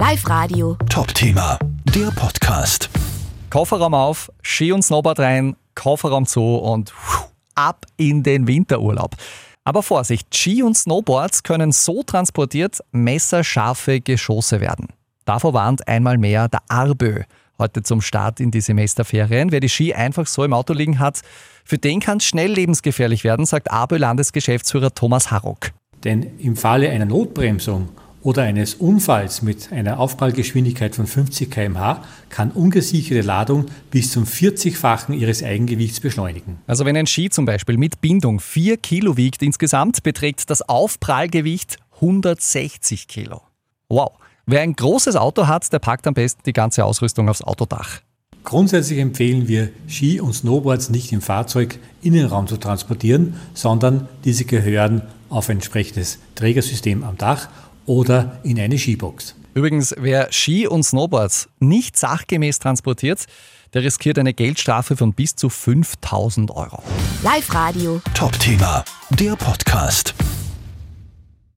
Live Radio. Top-Thema, der Podcast. Kofferraum auf, Ski und Snowboard rein, Kofferraum zu und ab in den Winterurlaub. Aber Vorsicht, Ski und Snowboards können so transportiert messerscharfe Geschosse werden. Davor warnt einmal mehr der Arbö. Heute zum Start in die Semesterferien. Wer die Ski einfach so im Auto liegen hat, für den kann es schnell lebensgefährlich werden, sagt Arbö Landesgeschäftsführer Thomas Harrock. Denn im Falle einer Notbremsung oder eines Unfalls mit einer Aufprallgeschwindigkeit von 50 km/h kann ungesicherte Ladung bis zum 40-fachen ihres Eigengewichts beschleunigen. Also wenn ein Ski zum Beispiel mit Bindung 4 Kilo wiegt insgesamt, beträgt das Aufprallgewicht 160 Kilo. Wow. Wer ein großes Auto hat, der packt am besten die ganze Ausrüstung aufs Autodach. Grundsätzlich empfehlen wir, Ski und Snowboards nicht im Fahrzeug Innenraum zu transportieren, sondern diese gehören auf ein entsprechendes Trägersystem am Dach oder in eine Skibox. Übrigens, wer Ski und Snowboards nicht sachgemäß transportiert, der riskiert eine Geldstrafe von bis zu 5000 Euro. Live Radio. Top-Thema, der Podcast.